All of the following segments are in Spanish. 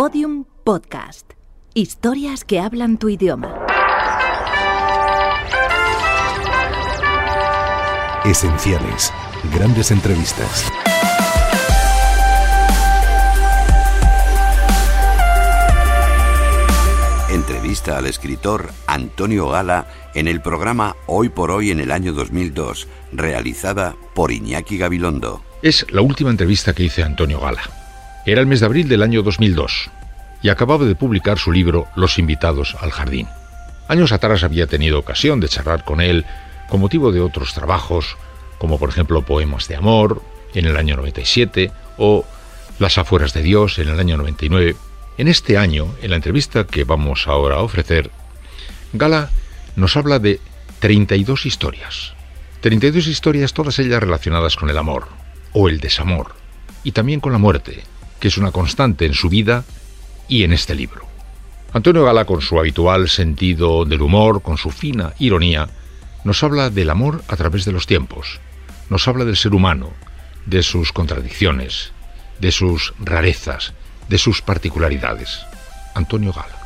Podium Podcast. Historias que hablan tu idioma. Esenciales. Grandes entrevistas. Entrevista al escritor Antonio Gala en el programa Hoy por Hoy en el año 2002, realizada por Iñaki Gabilondo. Es la última entrevista que hice a Antonio Gala. Era el mes de abril del año 2002 y acababa de publicar su libro Los invitados al jardín. Años atrás había tenido ocasión de charlar con él con motivo de otros trabajos, como por ejemplo Poemas de Amor en el año 97 o Las afueras de Dios en el año 99 en este año, en la entrevista que vamos ahora a ofrecer, Gala nos habla de 32 historias. 32 historias, todas ellas relacionadas con el amor o el desamor, y también con la muerte, que es una constante en su vida y en este libro. Antonio Gala, con su habitual sentido del humor, con su fina ironía, nos habla del amor a través de los tiempos, nos habla del ser humano, de sus contradicciones, de sus rarezas, de sus particularidades. Antonio Gala.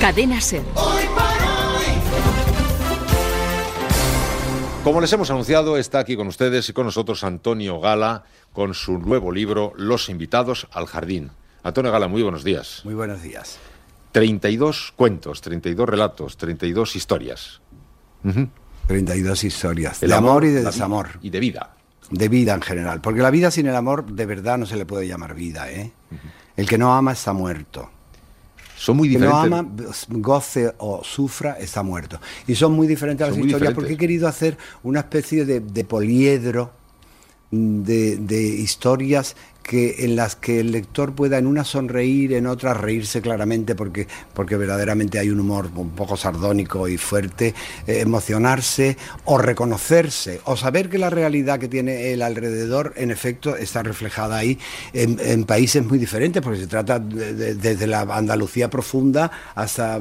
Cadena Ser. Como les hemos anunciado, está aquí con ustedes y con nosotros Antonio Gala con su nuevo libro Los invitados al jardín. Antonio Gala, muy buenos días. Muy buenos días. 32 cuentos, 32 relatos, 32 historias. 32 historias. de amor, y de desamor. Y de vida de vida en general. Porque la vida sin el amor de verdad no se le puede llamar vida. ¿eh? El que no ama está muerto. Son muy diferentes. Que no ama, goce o sufra, está muerto. Y son muy diferentes las historias porque he querido hacer una especie de, de poliedro de, de, historias que, en las que el lector pueda en una sonreír, en otra reírse claramente, porque, porque verdaderamente hay un humor un poco sardónico y fuerte, eh, emocionarse o reconocerse, o saber que la realidad que tiene el alrededor, en efecto, está reflejada ahí en, países muy diferentes, porque se trata desde la Andalucía profunda hasta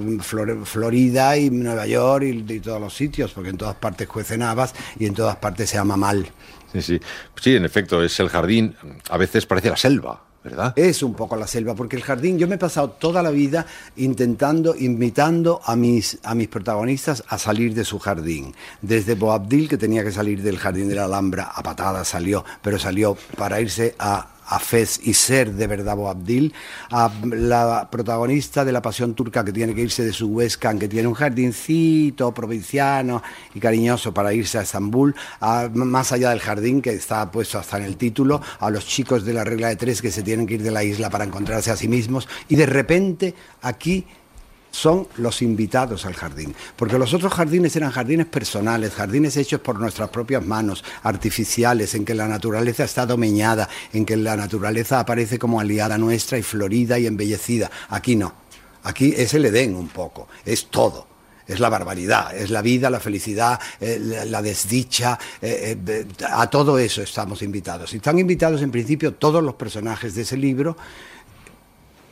Florida y Nueva York y, y todos los sitios, porque en todas partes cuecen habas y en todas partes se ama mal. Sí, sí. Sí, en efecto, es el jardín, a veces parece la selva. ¿verdad? Es un poco la selva, porque el jardín, yo me he pasado toda la vida intentando, invitando a mis, a mis protagonistas a salir de su jardín. Desde Boabdil, que tenía que salir del jardín de la Alhambra, a patadas salió, pero salió para irse a a Fez y ser de verdad Boabdil, a la protagonista de la pasión turca que tiene que irse de su Huescan, que tiene un jardincito provinciano y cariñoso para irse a Estambul, a, más allá del jardín que está puesto hasta en el título, a los chicos de la regla de tres que se tienen que ir de la isla para encontrarse a sí mismos y de repente aquí son los invitados al jardín, porque los otros jardines eran jardines personales, jardines hechos por nuestras propias manos, artificiales, en que la naturaleza está domeñada, en que la naturaleza aparece como aliada nuestra y florida y embellecida. Aquí no, aquí es el Edén un poco, es todo es la barbaridad, es la vida, la felicidad, eh, la, desdicha, eh, eh, a todo eso estamos invitados. Y están invitados en principio todos los personajes de ese libro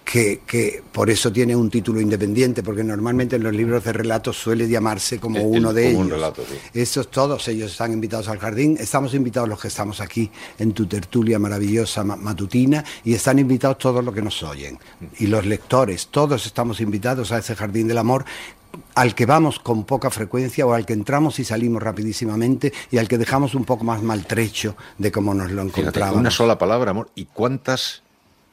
que, por eso tiene un título independiente, porque normalmente en los libros de relatos suele llamarse como uno de ellos. Un relato, Estos, todos ellos están invitados al jardín, estamos invitados los que estamos aquí en tu tertulia maravillosa matutina y están invitados todos los que nos oyen. Y los lectores, todos estamos invitados a ese jardín del amor al que vamos con poca frecuencia o al que entramos y salimos rapidísimamente y al que dejamos un poco más maltrecho de cómo nos lo encontramos. Una sola palabra, amor. ¿Y cuántas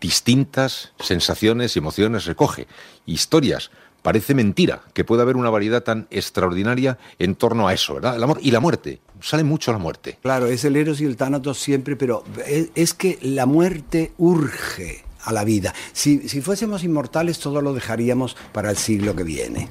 distintas sensaciones y emociones recoge, historias. Parece mentira que pueda haber una variedad tan extraordinaria en torno a eso, ¿verdad? El amor y la muerte. Sale mucho la muerte. Claro, es el Eros y el Tánatos siempre, pero es, que la muerte urge a la vida. Si, si fuésemos inmortales, todo lo dejaríamos para el siglo que viene.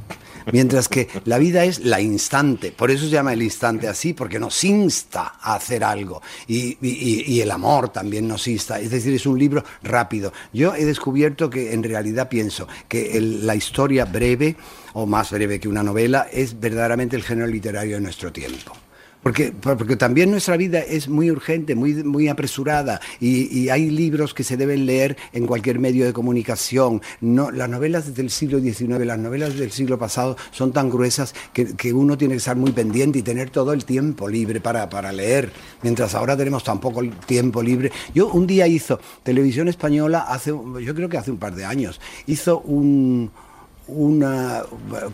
Mientras que la vida es la instante, por eso se llama el instante así, porque nos insta a hacer algo. Y, el amor también nos insta, es decir, es un libro rápido. Yo he descubierto que en realidad pienso que la historia breve, o más breve que una novela, es verdaderamente el género literario de nuestro tiempo Porque, porque también nuestra vida es muy urgente, muy, muy apresurada y, hay libros que se deben leer en cualquier medio de comunicación. No, las novelas del siglo XIX, las novelas del siglo pasado son tan gruesas que, uno tiene que estar muy pendiente y tener todo el tiempo libre para, para leer, mientras ahora tenemos tan poco tiempo libre. Yo un día hizo Televisión Española, hace, yo creo que hace un par de años, hizo un una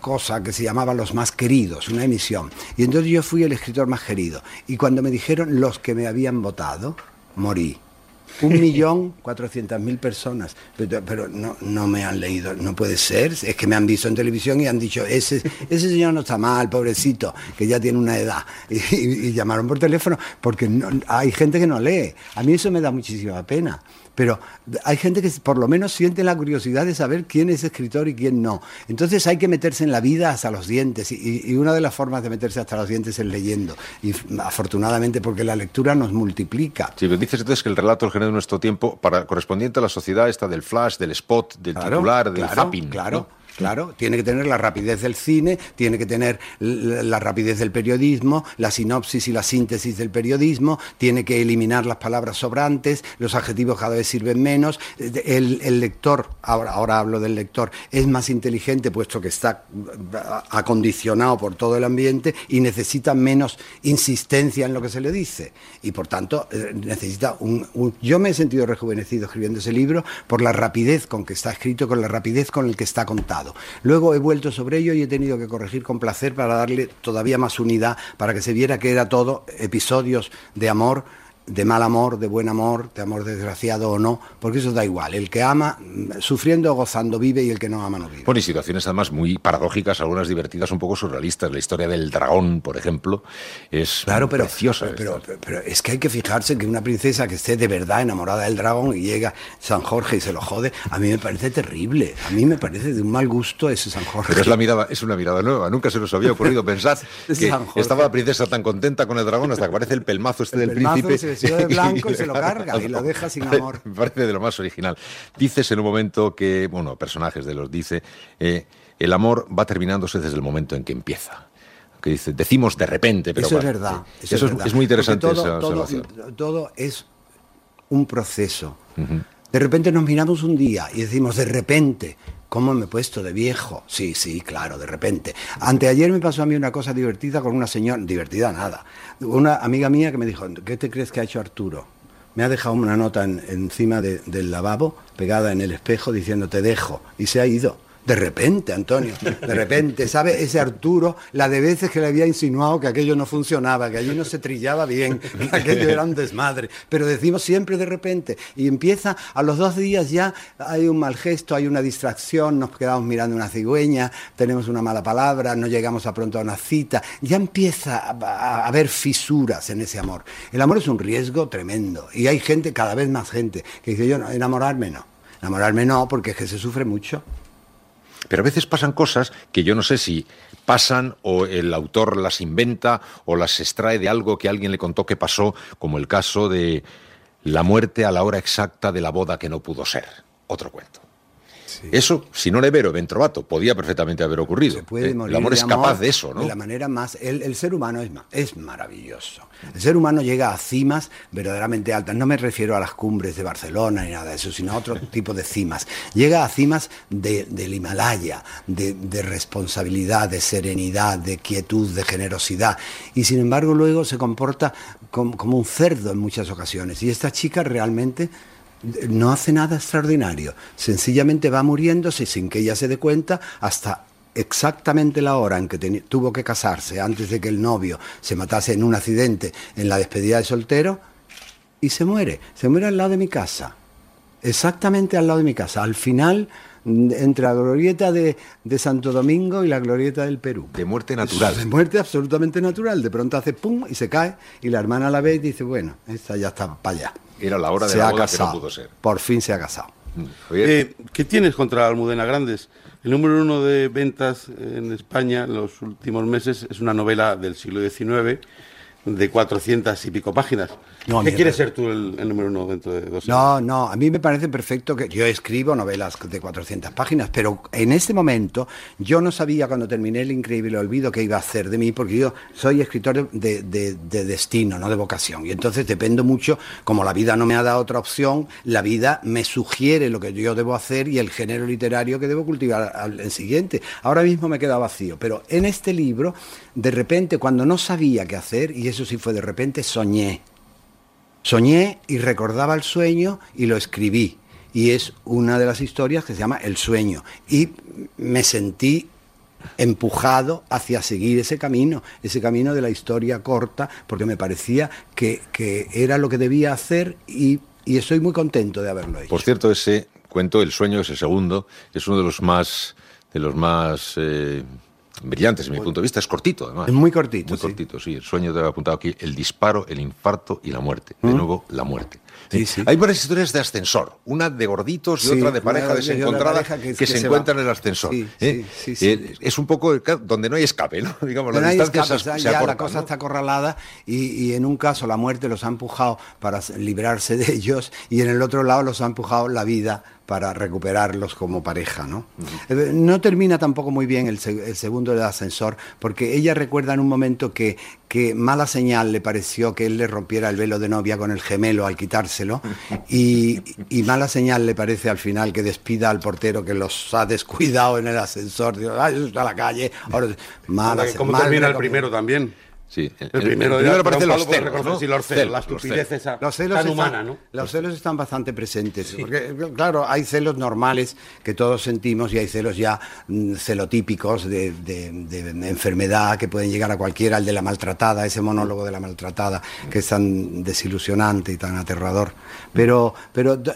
cosa que se llamaba Los más queridos, una emisión. Y entonces yo fui el escritor más querido. Y cuando me dijeron los que me habían votado, morí. Un millón cuatrocientas mil personas, pero, no, no, me han leído, no puede ser, es que me han visto en televisión y han dicho, ese, ese señor no está mal, pobrecito, que ya tiene una edad. Y, llamaron por teléfono porque hay gente que no lee. A mí eso me da muchísima pena pero hay gente que por lo menos siente la curiosidad de saber quién es escritor y quién no. Entonces hay que meterse en la vida hasta los dientes y, una de las formas de meterse hasta los dientes es leyendo. Y afortunadamente porque la lectura nos multiplica. Sí, pero dices entonces que el relato el género de nuestro tiempo, para, correspondiente a la sociedad, está del flash, del spot, del titular, del zapping. Claro. Claro, tiene que tener la rapidez del cine, tiene que tener la rapidez del periodismo, la sinopsis y la síntesis del periodismo, tiene que eliminar las palabras sobrantes, los adjetivos cada vez sirven menos. El, lector, ahora, hablo del lector, es más inteligente puesto que está acondicionado por todo el ambiente y necesita menos insistencia en lo que se le dice. Y por tanto, eh, necesita un, Yo me he sentido rejuvenecido escribiendo ese libro por la rapidez con que está escrito, con la rapidez con el que está contado. Luego he vuelto sobre ello y he tenido que corregir con placer para darle todavía más unidad, para que se viera que era todo episodios de amor de mal amor, de buen amor, de amor desgraciado o no, porque eso da igual. El que ama, sufriendo o gozando, vive y el que no ama, no vive. Bueno, y situaciones además muy paradójicas, algunas divertidas, un poco surrealistas. La historia del dragón, por ejemplo, es claro, pero, preciosa. Pero, pero, es que hay que fijarse que una princesa que esté de verdad enamorada del dragón y llega San Jorge y se lo jode, a mí me parece terrible. A mí me parece de un mal gusto ese San Jorge. Pero es, la mirada, es una mirada nueva. Nunca se nos había ocurrido pensar que estaba la princesa tan contenta con el dragón hasta que aparece el pelmazo este del príncipe de blanco y se lo carga y lo deja sin amor. Me parece de lo más original. Dices en un momento que, bueno, personajes de los dice, eh, el amor va terminándose desde el momento en que empieza que dice, decimos de repente, pero eso es verdad. Eso, es, muy interesante todo, esa observación. Todo, es un proceso. De repente nos miramos un día y decimos, de repente, ¿Cómo me he puesto de viejo? Sí, sí, claro, de repente. Anteayer me pasó a mí una cosa divertida con una señora, divertida nada, una amiga mía que me dijo, ¿qué te crees que ha hecho Arturo? Me ha dejado una nota encima del lavabo, pegada en el espejo, diciendo, te dejo, y se ha ido. De repente, Antonio, de repente, ¿sabe? Ese Arturo, la de veces que le había insinuado que aquello no funcionaba, que allí no se trillaba bien, que aquello era un desmadre. Pero decimos siempre de repente. Y empieza, a los dos días ya hay un mal gesto, hay una distracción, nos quedamos mirando una cigüeña, tenemos una mala palabra, no llegamos a pronto a una cita. Ya empieza a, haber fisuras en ese amor. El amor es un riesgo tremendo. Y hay gente, cada vez más gente, que dice, yo no, enamorarme no. Enamorarme no, porque es que se sufre mucho. Pero a veces pasan cosas que yo no sé si pasan o el autor las inventa o las extrae de algo que alguien le contó que pasó, como el caso de la muerte a la hora exacta de la boda que no pudo ser. Otro cuento. Eso, si no le vero Ventrovato, podía perfectamente haber ocurrido. Eh, el amor es capaz de eso, ¿no? De la manera más. El, ser humano es, es maravilloso. El ser humano llega a cimas verdaderamente altas. No me refiero a las cumbres de Barcelona ni nada de eso, sino a otro tipo de cimas. Llega a cimas del Himalaya, de, responsabilidad, de serenidad, de quietud, de generosidad. Y sin embargo, luego se comporta como un cerdo en muchas ocasiones. Y esta chica realmente no hace nada extraordinario, sencillamente va muriéndose sin que ella se dé cuenta hasta exactamente la hora en que tuvo que casarse antes de que el novio se matase en un accidente en la despedida de soltero y se muere, se muere al lado de mi casa, exactamente al lado de mi casa, al final entre la glorieta de, Santo Domingo y la glorieta del Perú. De muerte natural. De muerte absolutamente natural. De pronto hace pum y se cae y la hermana la ve y dice, bueno, esta ya está para allá. Era la hora de la boda que no pudo ser. Por fin se ha casado. Mm. Eh, ¿Qué tienes contra Almudena Grandes? El número uno de ventas en España en los últimos meses es una novela del siglo XIX, de 400 y pico páginas. No, ¿Qué quieres ser tú el, el número uno dentro de dos años? No, no, a mí me parece perfecto que yo escribo novelas de 400 páginas, pero en este momento yo no sabía cuando terminé El Increíble Olvido qué iba a hacer de mí, porque yo soy escritor de, de- de destino, no de vocación, y entonces dependo mucho, como la vida no me ha dado otra opción, la vida me sugiere lo que yo debo hacer y el género literario que debo cultivar al al siguiente. Ahora mismo me queda vacío, pero en este libro, de repente, cuando no sabía qué hacer, y eso sí fue de repente, soñé. Soñé y recordaba el sueño y lo escribí. Y es una de las historias que se llama El sueño. Y me sentí empujado hacia seguir ese camino, ese camino de la historia corta, porque me parecía que, que era lo que debía hacer y, y estoy muy contento de haberlo hecho. Por cierto, ese cuento, El sueño, ese segundo, es uno de los más, de los más eh, brillantes, desde mi punto de vista. Es cortito, además. Es muy cortito, Muy sí. cortito, sí. El sueño te he apuntado aquí. El disparo, el infarto y la muerte. De nuevo, la muerte. Sí, sí. Hay varias historias de ascensor. Una de gorditos y Sí, otra de pareja una desencontrada de pareja que, que- que se, se en el ascensor. ¿eh? Eh, es un poco donde no hay escape, ¿no? Digamos, distancias escapa, se- ya se la cosa ¿no? está acorralada y, y en un caso la muerte los ha empujado para librarse de ellos y en el otro lado los ha empujado la vida para recuperarlos como pareja, ¿no? Eh, No termina tampoco muy bien el, el segundo del ascensor, porque ella recuerda en un momento que, que mala señal le pareció que él le rompiera el velo de novia con el gemelo al quitárselo, y, y mala señal le parece al final que despida al portero que los ha descuidado en el ascensor, digo, "Ay, eso está a la calle, ahora mala ¿Cómo termina el primero también? Sí. El primero, primero ya, aparecen Don los Pablo puede celos, ¿no? sí, los celos, la estupidez celos. esa Los celos, tan están, humana, ¿no? los celos están bastante presentes, porque claro, hay celos normales que todos sentimos y hay celos ya mm, celotípicos de, de- de enfermedad que pueden llegar a cualquiera, el de la maltratada, ese monólogo de la maltratada que es tan desilusionante y tan aterrador. Pero, pero d-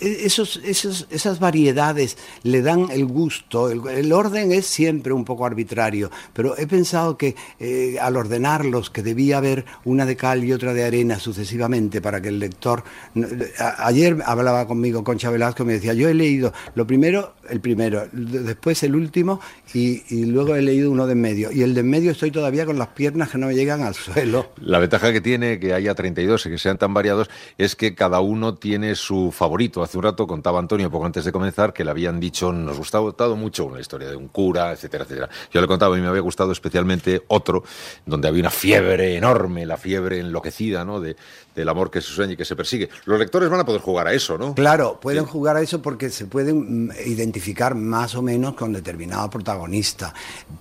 esos, esos- esas variedades le dan el gusto, el, el orden es siempre un poco arbitrario, pero he pensado que eh, al ordenarlos, que debía haber una de cal y otra de arena sucesivamente para que el lector... ayer hablaba conmigo Concha Velasco y me decía, yo he leído lo primero, el primero, después el último y, y luego he leído uno de en medio. Y el de en medio estoy todavía con las piernas que no me llegan al suelo. La ventaja que tiene que haya 32 y que sean tan variados es que cada uno tiene su favorito. Hace un rato contaba Antonio, poco antes de comenzar, que le habían dicho, nos gustaba gustado mucho una historia de un cura, etcétera, etcétera. Yo le contaba, a mí me había gustado especialmente otro, donde había una fiebre enorme, la fiebre enloquecida, ¿no? De, del amor que se sueña y que se persigue. Los lectores van a poder jugar a eso, ¿no? Claro, pueden jugar a eso porque se pueden mm, identificar más o menos con determinado protagonista,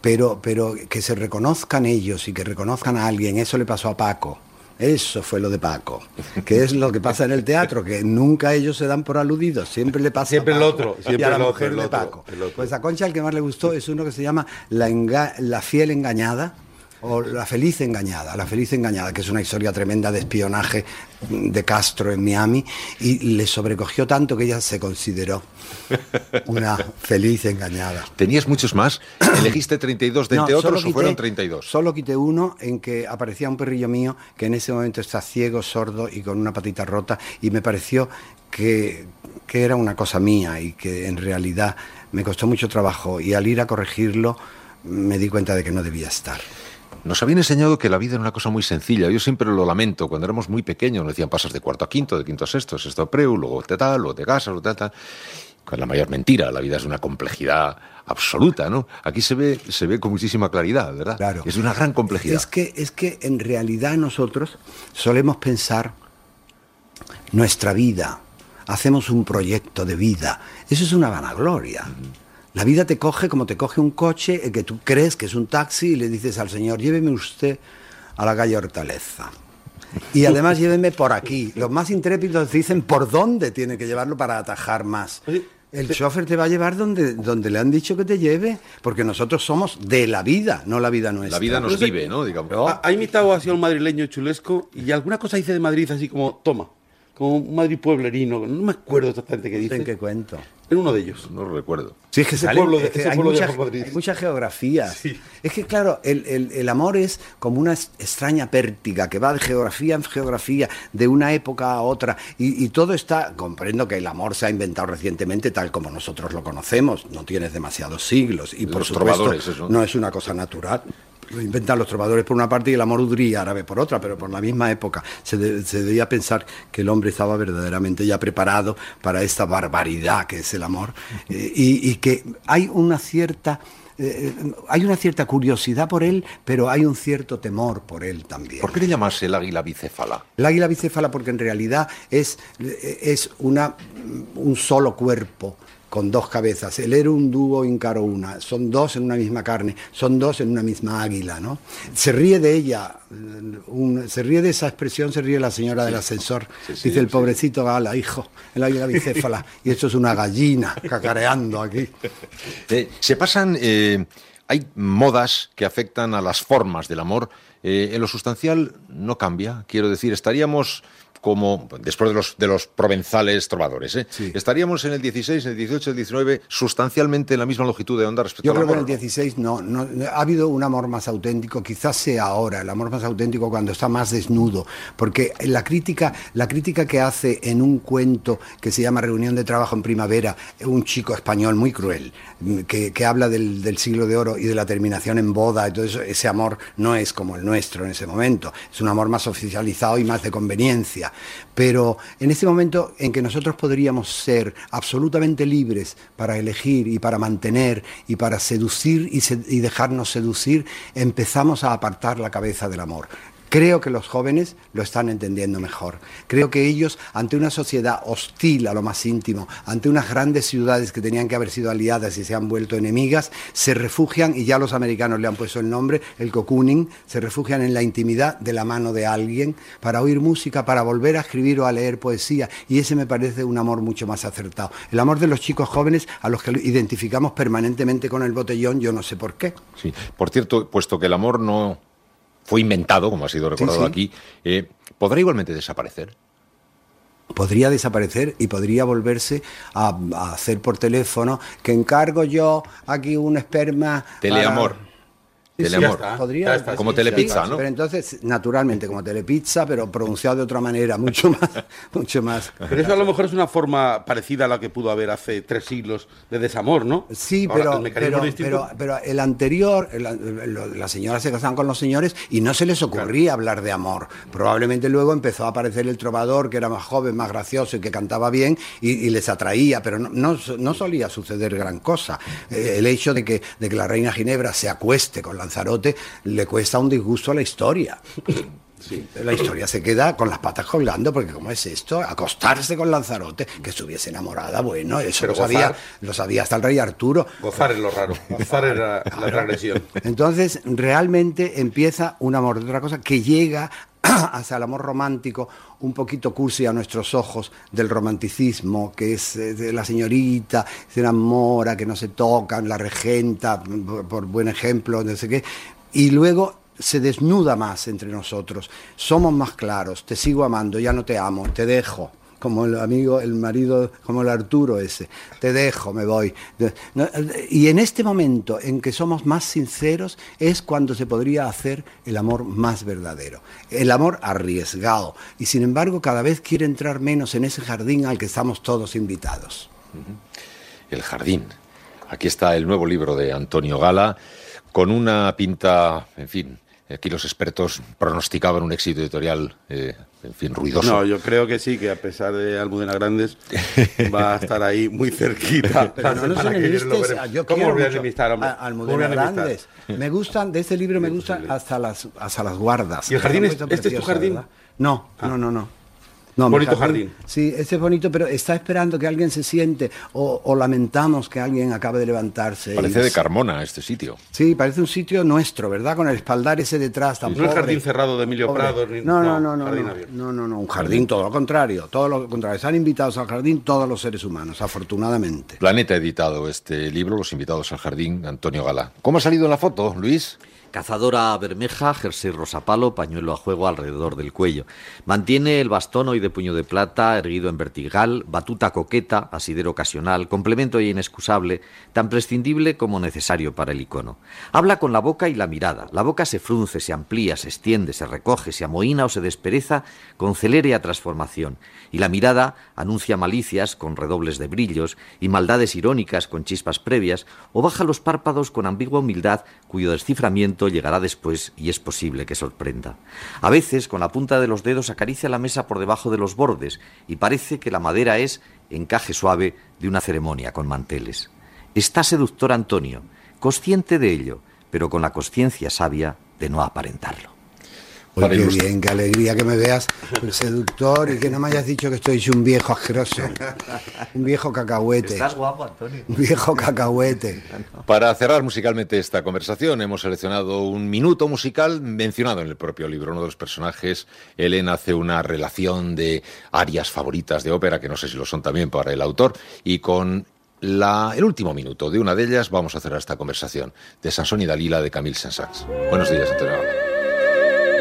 pero, pero que se reconozcan ellos y que reconozcan a alguien, eso le pasó a Paco. Eso fue lo de Paco, que es lo que pasa en el teatro, que nunca ellos se dan por aludidos, siempre le pasa Siempre a el Paco otro, y siempre a la el otro, mujer el de otro, Paco. el otro. Pues a Concha el que más le gustó es uno que se llama La, enga- la fiel engañada, o La feliz engañada, La feliz engañada, que es una historia tremenda de espionaje de Castro en Miami, y le sobrecogió tanto que ella se consideró una feliz engañada. Tenías muchos más. Elegiste 32 de No, entre otros o quité- fueron 32. Solo quité uno en que aparecía un perrillo mío que en ese momento está ciego, sordo y con una patita rota y me pareció que, que era una cosa mía y que en realidad me costó mucho trabajo y al ir a corregirlo me di cuenta de que no debía estar. Nos habían enseñado que la vida era una cosa muy sencilla. Yo siempre lo lamento. Cuando éramos muy pequeños nos decían pasas de cuarto a quinto, de quinto a sexto, sexto a preu, luego te tal, luego te casas, luego te tal. Con la mayor mentira, la vida es una complejidad absoluta, ¿no? Aquí se ve, se ve con muchísima claridad, ¿verdad? Claro. Es una gran complejidad. Es que, es que en realidad nosotros solemos pensar nuestra vida, hacemos un proyecto de vida. Eso es una vanagloria. La vida te coge como te coge un coche el que tú crees que es un taxi y le dices al señor, lléveme usted a la calle Hortaleza. Y además lléveme por aquí. Los más intrépidos dicen por dónde tiene que llevarlo para atajar más. El chofer te va a llevar donde, donde le han dicho que te lleve, porque nosotros somos de la vida, no la vida nuestra. La vida nos vive, ¿no? Digamos. Ha, ha imitado así a un madrileño chulesco y alguna cosa dice de Madrid así como, toma, como un Madrid pueblerino, no me acuerdo exactamente qué dice. ¿En qué cuento? En uno de ellos. No lo recuerdo. Sí, es que Ese salen- pueblo de- es que ese hay, pueblo de mucha, Madrid. hay mucha geografía. Sí. Es que, claro, el, el- el amor es como una extraña pértiga que va de geografía en geografía, de una época a otra, y, y todo está, comprendo que el amor se ha inventado recientemente tal como nosotros lo conocemos, no tienes demasiados siglos, y por Los supuesto trovadores, eso. no es una cosa natural. Lo inventan los trovadores por una parte y el amor udrí árabe por otra, pero por la misma época se, debía pensar que el hombre estaba verdaderamente ya preparado para esta barbaridad que es el amor eh, y, que hay una cierta... Eh, hay una cierta curiosidad por él, pero hay un cierto temor por él también. ¿Por qué le llamas el águila bicéfala? El águila bicéfala porque en realidad es, es una, un solo cuerpo con dos cabezas. El era un dúo incaro una. Son dos en una misma carne, son dos en una misma águila, ¿no? Se ríe de ella, se ríe de esa expresión, se ríe la señora del ascensor. Dice el pobrecito Gala, hijo, el águila bicéfala. y esto es una gallina cacareando aquí. Eh, se pasan. Eh, hay modas que afectan a las formas del amor. Eh, en lo sustancial no cambia. Quiero decir, estaríamos como después de los, de los provenzales trovadores. ¿eh? Estaríamos en el 16, el 18, el 19, sustancialmente en la misma longitud de onda respecto Yo creo que en el 16 no, no, ha habido un amor más auténtico, quizás sea ahora, el amor más auténtico cuando está más desnudo, porque la crítica, la crítica que hace en un cuento que se llama Reunión de Trabajo en Primavera, un chico español muy cruel, que, que habla del, del, siglo de oro y de la terminación en boda, entonces ese amor no es como el nuestro en ese momento, es un amor más oficializado y más de conveniencia. Pero en este momento en que nosotros podríamos ser absolutamente libres para elegir y para mantener y para seducir y, y dejarnos seducir, empezamos a apartar la cabeza del amor. Creo que los jóvenes lo están entendiendo mejor. Creo que ellos, ante una sociedad hostil a lo más íntimo, ante unas grandes ciudades que tenían que haber sido aliadas y se han vuelto enemigas, se refugian, y ya los americanos le han puesto el nombre, el cocooning, se refugian en la intimidad de la mano de alguien para oír música, para volver a escribir o a leer poesía. Y ese me parece un amor mucho más acertado. El amor de los chicos jóvenes a los que identificamos permanentemente con el botellón, yo no sé por qué. Sí, por cierto, puesto que el amor no fue inventado, como ha sido recordado aquí, eh, ¿podrá igualmente desaparecer? podría desaparecer y podría volverse a, hacer por teléfono que encargo yo aquí un esperma. Teleamor. Teleamor. podría, como telepizza, ¿no? Pero entonces, naturalmente, como telepizza, pero pronunciado de otra manera, mucho más, mucho más. Pero eso a lo mejor es una forma parecida a la que pudo haber hace tres siglos de desamor, ¿no? Sí, pero, pero, pero, el anterior, las señoras se casaban con los señores y no se les ocurría hablar de amor. Probablemente luego empezó a aparecer el trovador, que era más joven, más gracioso y que cantaba bien y, les atraía, pero no, no, solía suceder gran cosa. Eh, el hecho de que, de que la reina Ginebra se acueste con la Lanzarote le cuesta un disgusto a la historia. La historia se queda con las patas colgando, porque ¿cómo es esto? Acostarse con Lanzarote, que estuviese enamorada, bueno, eso lo sabía, lo sabía hasta el rey Arturo. Gozar es lo raro, gozar es la, transgresión. Entonces, realmente empieza un amor de otra cosa que llega hacia el amor romántico, un poquito cursi a nuestros ojos del romanticismo, que es eh, la señorita, se enamora, que no se tocan, la regenta, por, buen ejemplo, no sé qué, y luego se desnuda más entre nosotros, somos más claros, te sigo amando, ya no te amo, te dejo como el amigo, el marido, como el Arturo ese, te dejo, me voy. Y en este momento en que somos más sinceros es cuando se podría hacer el amor más verdadero, el amor arriesgado. Y sin embargo cada vez quiere entrar menos en ese jardín al que estamos todos invitados. El jardín. Aquí está el nuevo libro de Antonio Gala, con una pinta, en fin, Aquí los expertos pronosticaban un éxito editorial, eh, en fin, ruidoso. No, yo creo que sí, que a pesar de Almudena Grandes, va a estar ahí muy cerquita. Pero no nos yo ¿Cómo voy a enemistar, hombre? Almudena Grandes. Me gustan, de este libro me gustan hasta las, hasta las guardas. ¿Y el jardín es, este es tu jardín? No, no, no, no. No, bonito jardín, Sí, ese es bonito, pero está esperando que alguien se siente o, lamentamos que alguien acabe de levantarse. Parece de Carmona este sitio. Sí, parece un sitio nuestro, ¿verdad? Con el espaldar ese detrás tampoco. No es jardín cerrado de Emilio Prado. no, no, no, no, no, no, no, un jardín todo lo contrario, todo lo contrario. Están invitados al jardín todos los seres humanos, afortunadamente. Planeta ha editado este libro, Los invitados al jardín, Antonio Gala. ¿Cómo ha salido en la foto, Luis? Cazadora bermeja, jersey rosapalo, pañuelo a juego alrededor del cuello. Mantiene el bastón hoy de puño de plata, erguido en vertical, batuta coqueta, asidero ocasional, complemento e inexcusable, tan prescindible como necesario para el icono. Habla con la boca y la mirada. La boca se frunce, se amplía, se extiende, se recoge, se amoína o se despereza con celérea transformación. Y la mirada anuncia malicias con redobles de brillos y maldades irónicas con chispas previas, o baja los párpados con ambigua humildad cuyo desciframiento llegará después y es posible que sorprenda. A veces, con la punta de los dedos, acaricia la mesa por debajo de los bordes y parece que la madera es encaje suave de una ceremonia con manteles. Está seductor Antonio, consciente de ello, pero con la conciencia sabia de no aparentarlo. Oye, qué bien, qué alegría que me veas el seductor y que no me hayas dicho que estoy hecho un viejo asqueroso. Un viejo cacahuete. Estás guapo, Antonio. Un viejo cacahuete. Para cerrar musicalmente esta conversación, hemos seleccionado un minuto musical mencionado en el propio libro. Uno de los personajes, Ellen, hace una relación de arias favoritas de ópera, que no sé si lo son también para el autor, y con la- el último minuto de una de ellas vamos a cerrar esta conversación, de Sansón y Dalila de Camille Saint-Saëns. Buenos días,